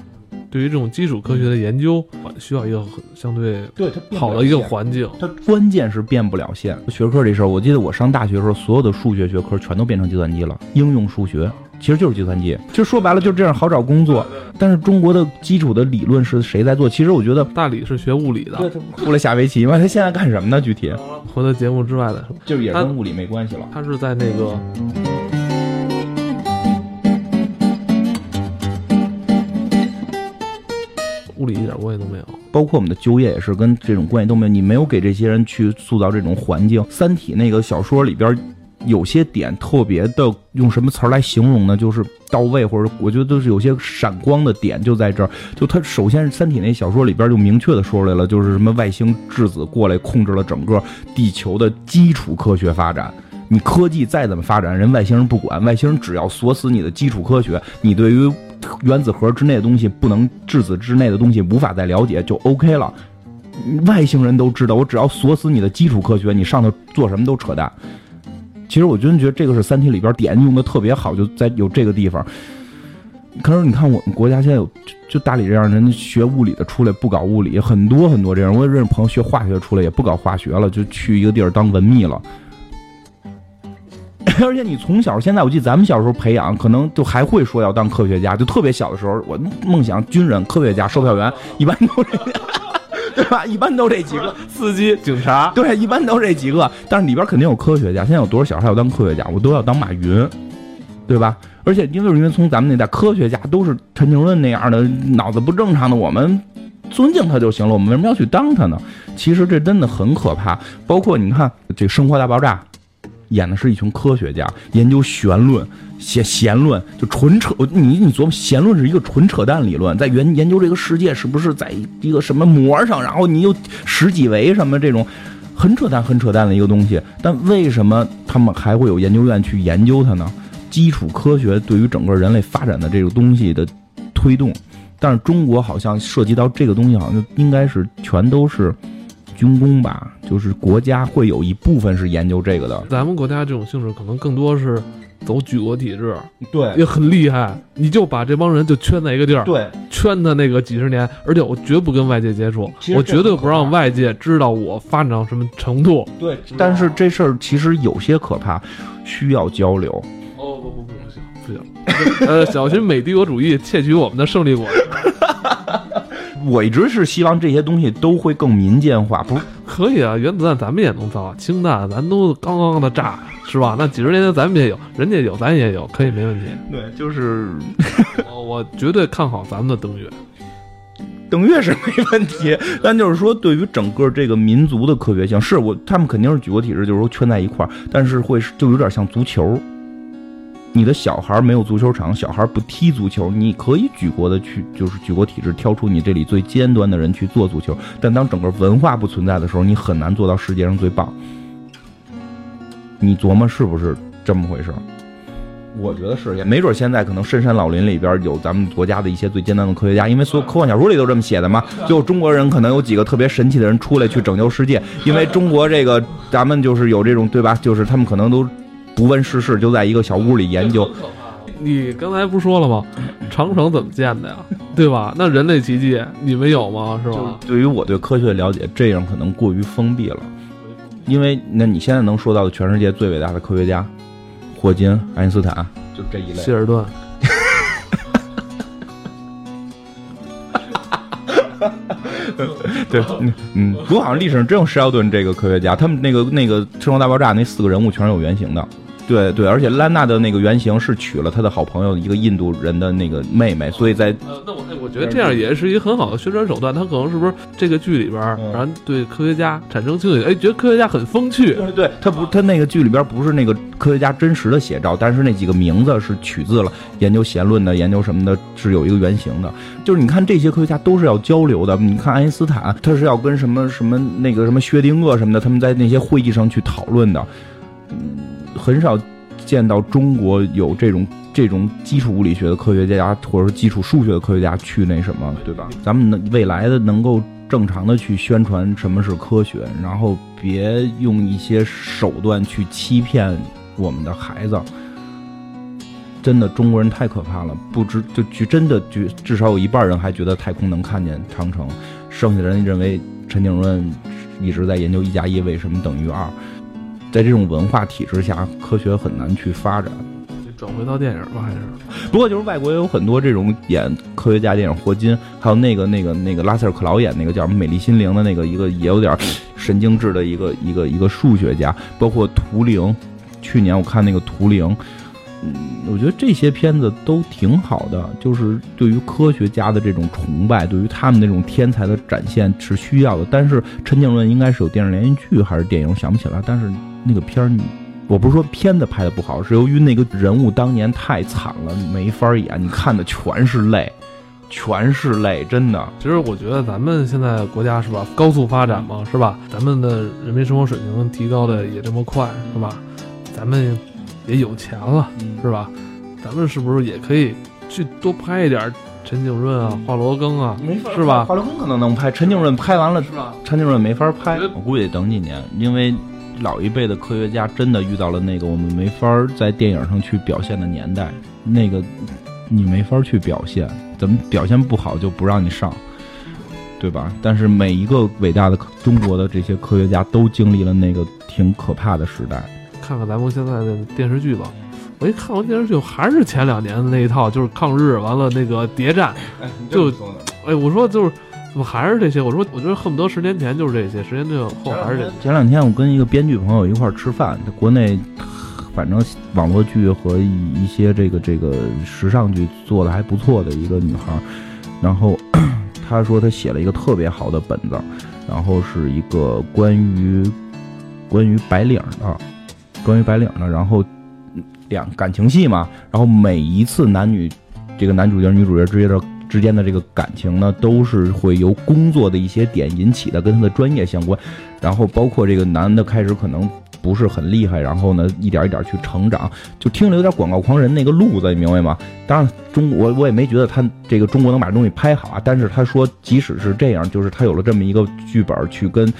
对于这种基础科学的研究，需要一个很相对对它好的一个环境。它关键是变不了线。学科这事儿，我记得我上大学的时候，所有的数学学科全都变成计算机了，应用数学。其实就是计算机，其实说白了就是这样好找工作。但是中国的基础的理论是谁在做？其实我觉得大理是学物理的，出来下围棋嘛。他现在干什么呢？具体？活在节目之外的，就是也跟物理没关系了。他是在那个物理一点关系都没有。包括我们的就业也是跟这种关系都没有。你没有给这些人去塑造这种环境。三体那个小说里边。有些点特别的，用什么词儿来形容呢？就是到位，或者我觉得都是有些闪光的点就在这儿。就它首先，《三体》那小说里边就明确的说出来了，就是什么外星质子过来控制了整个地球的基础科学发展。你科技再怎么发展，人外星人不管，外星人只要锁死你的基础科学，你对于原子核之内的东西不能，质子之内的东西无法再了解，就 OK 了。外星人都知道，我只要锁死你的基础科学，你上头做什么都扯淡。其实我真觉得这个是《三体》里边点用的特别好，就在有这个地方。可是你看我们国家现在有就大理这样人学物理的出来不搞物理，很多很多这样。我也认识朋友学化学出来也不搞化学了，就去一个地儿当文秘了。而且你从小，现在我记得咱们小时候培养，可能就还会说要当科学家，就特别小的时候，我梦想军人、科学家、售票员，一般都这样，对吧？一般都这几个，司机、警察，对，一般都这几个。但是里边肯定有科学家，现在有多少小孩要当科学家？我都要当马云，对吧？而且因为因为从咱们那代科学家都是陈景润那样的脑子不正常的，我们尊敬他就行了，我们为什么要去当他呢？其实这真的很可怕。包括你看这《生活大爆炸》。演的是一群科学家研究弦论、写弦论，就纯扯。你你琢磨，弦论是一个纯扯淡理论，在研研究这个世界是不是在一个什么膜上，然后你有十几维什么这种，很扯淡、很扯淡的一个东西。但为什么他们还会有研究院去研究它呢？基础科学对于整个人类发展的这个东西的推动，但是中国好像涉及到这个东西，好像应该是全都是。军工吧，就是国家会有一部分是研究这个的。咱们国家这种性质可能更多是走举国体制，对，也很厉害。你就把这帮人就圈在一个地儿，对，圈他那个几十年，而且我绝不跟外界接触，我绝对不让外界知道我发展到什么程度。对，但是这事儿其实有些可怕，需要交流。哦不不不不行不行，呃，小心美帝国主义窃取我们的胜利果实。我一直是希望这些东西都会更民间化，不可以啊？原子弹咱们也能造，氢弹咱都刚刚的炸，是吧？那几十年前咱们也有，人家有，咱也有，可以没问题。对，就是 我绝对看好咱们的登月，登月是没问题，但就是说对于整个这个民族的科学性，是我他们肯定是举国体制，就是说圈在一块儿，但是会就有点像足球。你的小孩没有足球场，小孩不踢足球，你可以举国的去，就是举国体制挑出你这里最尖端的人去做足球。但当整个文化不存在的时候，你很难做到世界上最棒。你琢磨是不是这么回事？我觉得是，也没准现在可能深山老林里边有咱们国家的一些最尖端的科学家，因为所有科幻小说里都这么写的嘛。最后中国人可能有几个特别神奇的人出来去拯救世界，因为中国这个咱们就是有这种对吧？就是他们可能都。不问世事，就在一个小屋里研究。你刚才不说了吗？长城怎么建的呀？对吧？那人类奇迹你们有吗？是吧？对于我对科学的了解，这样可能过于封闭了。因为那你现在能说到的全世界最伟大的科学家，霍金、爱因斯坦，就这一类。希尔顿。对，嗯，不过好像历史上真有施奥顿这个科学家，他们那个那个《生活大爆炸》那四个人物全是有原型的。对对，而且兰娜的那个原型是娶了他的好朋友一个印度人的那个妹妹，所以在呃，那我我觉得这样也是一个很好的宣传手段。他可能是不是这个剧里边然后对科学家产生兴趣？哎，觉得科学家很风趣。对对，他不，他那个剧里边不是那个科学家真实的写照，但是那几个名字是取自了研究弦论的、研究什么的，是有一个原型的。就是你看这些科学家都是要交流的。你看爱因斯坦，他是要跟什么什么那个什么薛定谔什么的，他们在那些会议上去讨论的。嗯。很少见到中国有这种这种基础物理学的科学家，或者说基础数学的科学家去那什么，对吧？咱们能未来的能够正常的去宣传什么是科学，然后别用一些手段去欺骗我们的孩子。真的，中国人太可怕了，不知就就真的就至少有一半人还觉得太空能看见长城，剩下的人认为陈景润一直在研究一加一为什么等于二。在这种文化体制下，科学很难去发展。转回到电影吧，还是？不过就是外国也有很多这种演科学家电影，霍金，还有那个那个那个拉塞尔克劳演那个叫什么《美丽心灵》的那个一个也有点神经质的一个一个一个数学家，包括图灵。去年我看那个图灵，嗯，我觉得这些片子都挺好的，就是对于科学家的这种崇拜，对于他们那种天才的展现是需要的。但是陈景润应该是有电视连续剧还是电影，想不起来，但是。那个片儿，我不是说片子拍的不好，是由于那个人物当年太惨了，没法演，你看的全是泪，全是泪，真的。其实我觉得咱们现在国家是吧，高速发展嘛，是吧？咱们的人民生活水平提高的也这么快，是吧？咱们也有钱了，是吧？咱们是不是也可以去多拍一点陈景润啊、华罗庚啊，是吧？华罗庚可能能拍，陈景润拍完了，是吧？陈景润没法拍，我估计得等几年，因为。老一辈的科学家真的遇到了那个我们没法在电影上去表现的年代，那个你没法去表现，怎么表现不好就不让你上，对吧？但是每一个伟大的中国的这些科学家都经历了那个挺可怕的时代。看看咱们现在的电视剧吧。我一看完电视剧，还是前两年的那一套，就是抗日完了那个谍战，就哎，我说就是怎么还是这些？我说我觉得恨不得十年前就是这些，十年后还是这。前两天我跟一个编剧朋友一块儿吃饭，国内反正网络剧和一些这个这个时尚剧做的还不错的一个女孩，然后 她说她写了一个特别好的本子，然后是一个关于关于白领的，关于白领的，然后。两感情戏嘛，然后每一次男女这个男主角女主角之间的之间的这个感情呢，都是会由工作的一些点引起的，跟他的专业相关。然后包括这个男的开始可能不是很厉害，然后呢一点一点去成长，就听着有点广告狂人那个路子，你明白吗？当然中我我也没觉得他这个中国能把东西拍好啊，但是他说即使是这样，就是他有了这么一个剧本去跟。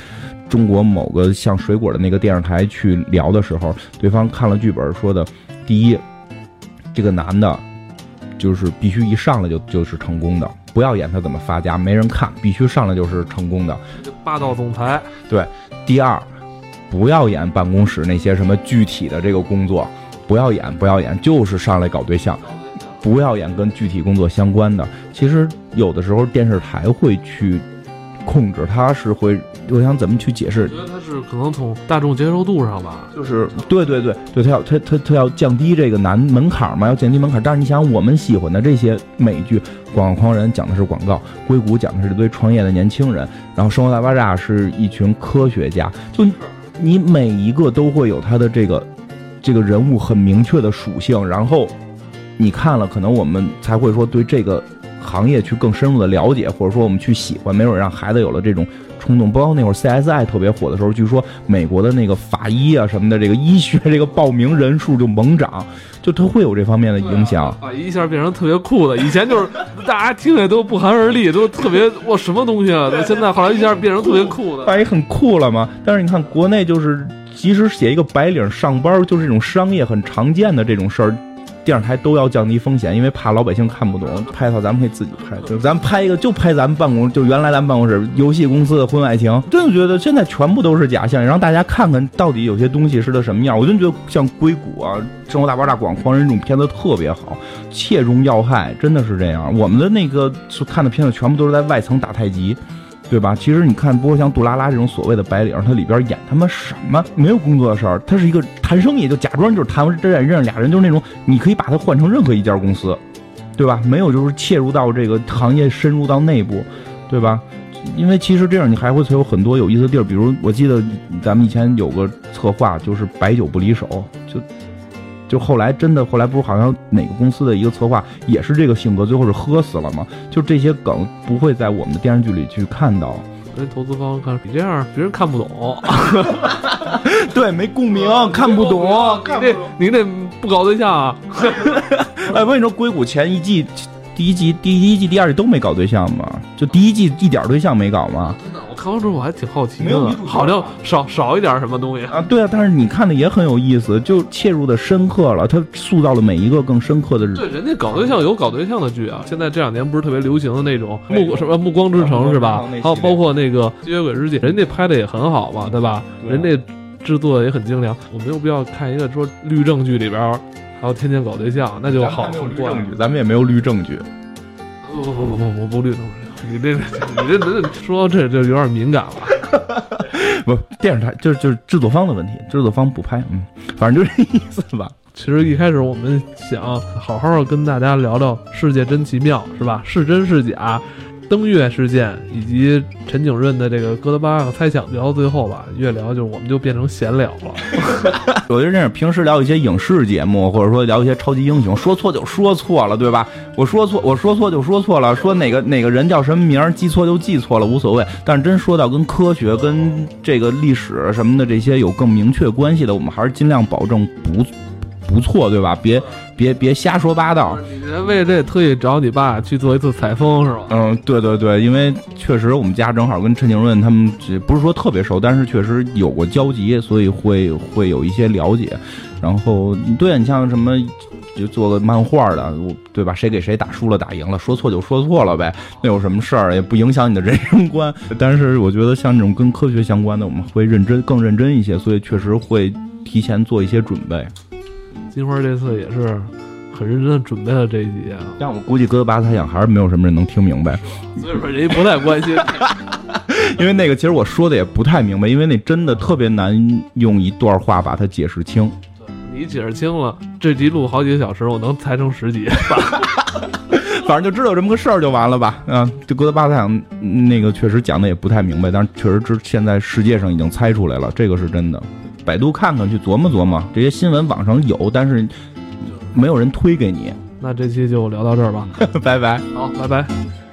中国某个像水果的那个电视台去聊的时候，对方看了剧本说的，第一，这个男的，就是必须一上来就就是成功的，不要演他怎么发家，没人看，必须上来就是成功的，霸道总裁。对，第二，不要演办公室那些什么具体的这个工作，不要演，不要演，就是上来搞对象，不要演跟具体工作相关的。其实有的时候电视台会去。控制它是会，我想怎么去解释？我觉得它是可能从大众接受度上吧，就是对对对对，它要它它它要降低这个难门槛嘛，要降低门槛。但是你想，我们喜欢的这些美剧，《广告狂人》讲的是广告，《硅谷》讲的是一堆创业的年轻人，然后《生活大爆炸》是一群科学家，就你每一个都会有他的这个这个人物很明确的属性，然后你看了，可能我们才会说对这个。行业去更深入的了解，或者说我们去喜欢，没准让孩子有了这种冲动。包括那会儿 CSI 特别火的时候，据说美国的那个法医啊什么的，这个医学这个报名人数就猛涨，就它会有这方面的影响。法医一下变成特别酷的，以前就是 大家听着都不寒而栗，都特别哇什么东西啊？现在后来一下变成特别酷的。法医很酷了嘛？但是你看国内就是，即使写一个白领上班，就是这种商业很常见的这种事儿。电视台都要降低风险，因为怕老百姓看不懂。拍一套咱们可以自己拍，就咱拍一个，就拍咱们办公，就原来咱们办公室游戏公司的婚外情。真的觉得现在全部都是假象，让大家看看到底有些东西是个什么样。我真觉得像硅谷啊、生活大爆炸、广狂人这种片子特别好，切中要害，真的是这样。我们的那个看的片子全部都是在外层打太极。对吧？其实你看，不过像杜拉拉这种所谓的白领，他里边演他妈什么？没有工作的事儿，他是一个谈生意，就假装就是谈这认识俩人，就是那种你可以把他换成任何一家公司，对吧？没有就是切入到这个行业，深入到内部，对吧？因为其实这样你还会有很多有意思的地儿，比如我记得咱们以前有个策划，就是白酒不离手，就。就后来真的，后来不是好像哪个公司的一个策划也是这个性格，最后是喝死了吗？就这些梗不会在我们的电视剧里去看到。人投资方看你这样，别人看不懂。对，没共鸣，看不懂。你这你这不搞对象啊？哎，我跟你说，硅谷前一季。第一季、第一季、第二季都没搞对象吗？就第一季一点对象没搞吗？真的，我还挺好奇的，好像少少一点什么东西啊？对啊，但是你看的也很有意思，就切入的深刻了，他塑造了每一个更深刻的人。对，人家搞对象有搞对象的剧啊，现在这两年不是特别流行的那种暮什么暮光之城是吧？还有包括那个吸血鬼日记，人家拍的也很好嘛，对吧？人家制作也很精良，我没有必要看一个说律政剧里边。还要天天搞对象，那就好。证据，咱们也没有律证据。不不不不不，我不律证据。你这 你这这说这就有点敏感了。不，电视台就是就是制作方的问题，制作方不拍，嗯，反正就这意思吧。其实一开始我们想好好跟大家聊聊世界真奇妙，是吧？是真是假？登月事件以及陈景润的这个哥德巴赫猜想，聊到最后吧，越聊就我们就变成闲聊了。我觉得这是平时聊一些影视节目，或者说聊一些超级英雄，说错就说错了，对吧？我说错，我说错就说错了，说哪个哪个人叫什么名，记错就记错了，无所谓。但是真说到跟科学、跟这个历史什么的这些有更明确关系的，我们还是尽量保证不。不错，对吧？别别别瞎说八道。你为这特意找你爸去做一次采风是吧？嗯，对对对，因为确实我们家正好跟陈景润他们不是说特别熟，但是确实有过交集，所以会会有一些了解。然后对你像什么就做个漫画的，我对吧？谁给谁打输了打赢了，说错就说错了呗，那有什么事儿？也不影响你的人生观。但是我觉得像这种跟科学相关的，我们会认真更认真一些，所以确实会提前做一些准备。金花这次也是很认真的准备了这一集啊，但我估计哥德巴猜想还是没有什么人能听明白，所以说人家不太关心。因为那个其实我说的也不太明白，因为那真的特别难用一段话把它解释清。你解释清了，这集录好几个小时，我能猜成十集。反正就知道这么个事儿就完了吧。嗯，这哥德巴猜想那个确实讲的也不太明白，但是确实知现在世界上已经猜出来了，这个是真的。百度看看去琢磨琢磨，这些新闻网上有，但是没有人推给你。那这期就聊到这儿吧，拜拜。好，拜拜。